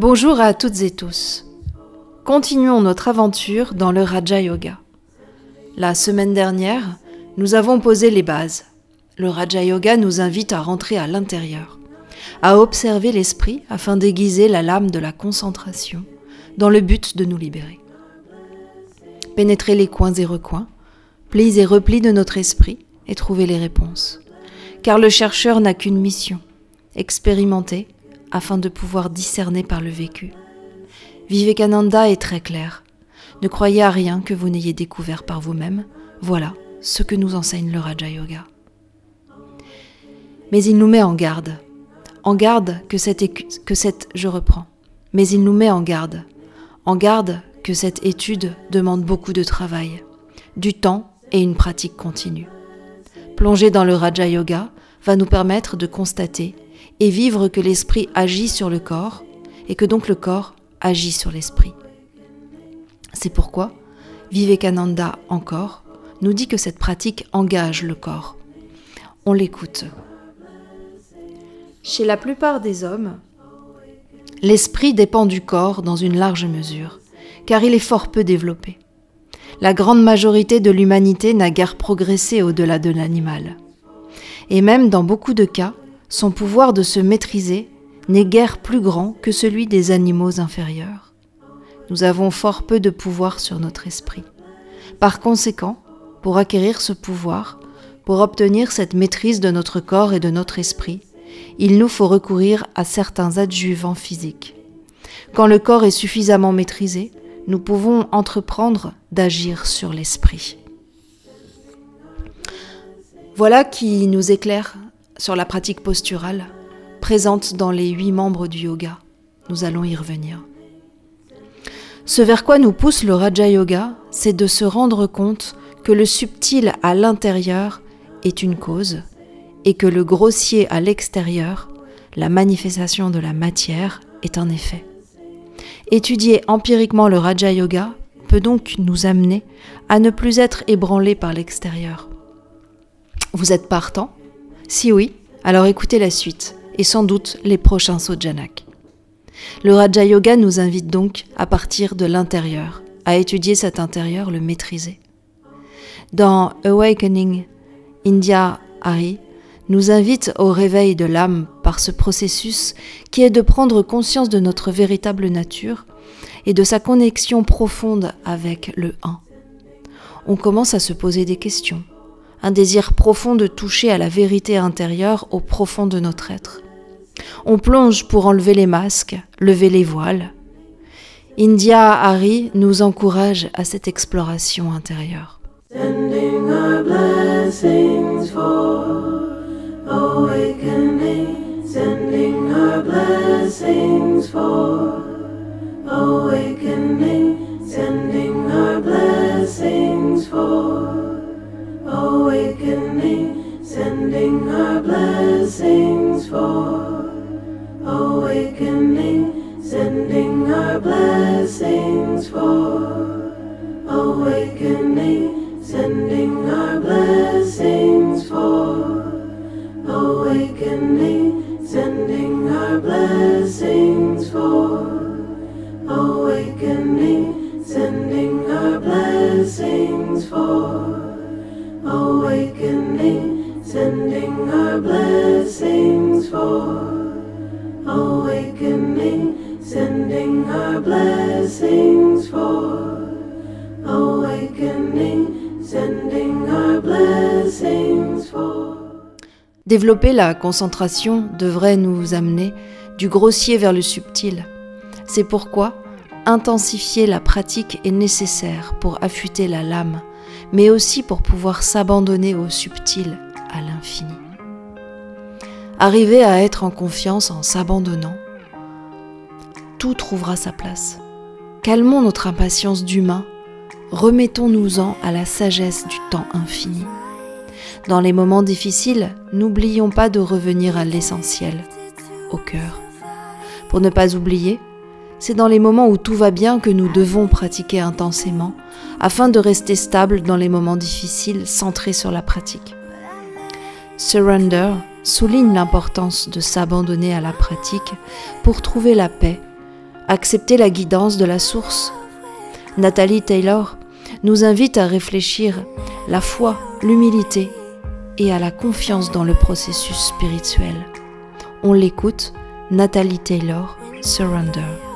Bonjour à toutes et tous. Continuons notre aventure dans le Raja Yoga. La semaine dernière, nous avons posé les bases. Le Raja Yoga nous invite à rentrer à l'intérieur, à observer l'esprit afin d'aiguiser la lame de la concentration dans le but de nous libérer. Pénétrer les coins et recoins, plis et replis de notre esprit et trouver les réponses. Car le chercheur n'a qu'une mission, expérimenter afin de pouvoir discerner par le vécu. Vivekananda est très clair. Ne croyez à rien que vous n'ayez découvert par vous-même. Voilà ce que nous enseigne le Raja Yoga. Mais il nous met en garde. En garde que cette. Mais il nous met en garde. En garde que cette étude demande beaucoup de travail, du temps et une pratique continue. Plonger dans le Raja Yoga va nous permettre de constater et vivre que l'esprit agit sur le corps et que donc le corps agit sur l'esprit. C'est pourquoi Vivekananda encore nous dit que cette pratique engage le corps. On l'écoute. Chez la plupart des hommes, l'esprit dépend du corps dans une large mesure, car il est fort peu développé. La grande majorité de l'humanité n'a guère progressé au-delà de l'animal. Et même dans beaucoup de cas, son pouvoir de se maîtriser n'est guère plus grand que celui des animaux inférieurs. Nous avons fort peu de pouvoir sur notre esprit. Par conséquent, pour acquérir ce pouvoir, pour obtenir cette maîtrise de notre corps et de notre esprit, il nous faut recourir à certains adjuvants physiques. Quand le corps est suffisamment maîtrisé, nous pouvons entreprendre d'agir sur l'esprit. Voilà qui nous éclaire sur la pratique posturale présente dans les huit membres du yoga. Nous allons y revenir. Ce vers quoi nous pousse le Raja Yoga, c'est de se rendre compte que le subtil à l'intérieur est une cause et que le grossier à l'extérieur, la manifestation de la matière, est un effet. Étudier empiriquement le Raja Yoga peut donc nous amener à ne plus être ébranlés par l'extérieur. Vous êtes partant si oui, alors écoutez la suite et sans doute les prochains Sojanak. Le Raja Yoga nous invite donc à partir de l'intérieur, à étudier cet intérieur, le maîtriser. Dans Awakening, India Hari nous invite au réveil de l'âme par ce processus qui est de prendre conscience de notre véritable nature et de sa connexion profonde avec le Un. On commence à se poser des questions un désir profond de toucher à la vérité intérieure au profond de notre être. On plonge pour enlever les masques, lever les voiles. India Hari nous encourage à cette exploration intérieure. sending her blessings for. Développer la concentration devrait nous amener du grossier vers le subtil. C'est pourquoi intensifier la pratique est nécessaire pour affûter la lame mais aussi pour pouvoir s'abandonner au subtil, à l'infini. Arriver à être en confiance en s'abandonnant, tout trouvera sa place. Calmons notre impatience d'humain, remettons-nous-en à la sagesse du temps infini. Dans les moments difficiles, n'oublions pas de revenir à l'essentiel, au cœur. Pour ne pas oublier, c'est dans les moments où tout va bien que nous devons pratiquer intensément afin de rester stable dans les moments difficiles centrés sur la pratique. Surrender souligne l'importance de s'abandonner à la pratique pour trouver la paix, accepter la guidance de la source. Nathalie Taylor nous invite à réfléchir la foi, l'humilité et à la confiance dans le processus spirituel. On l'écoute, Nathalie Taylor, Surrender.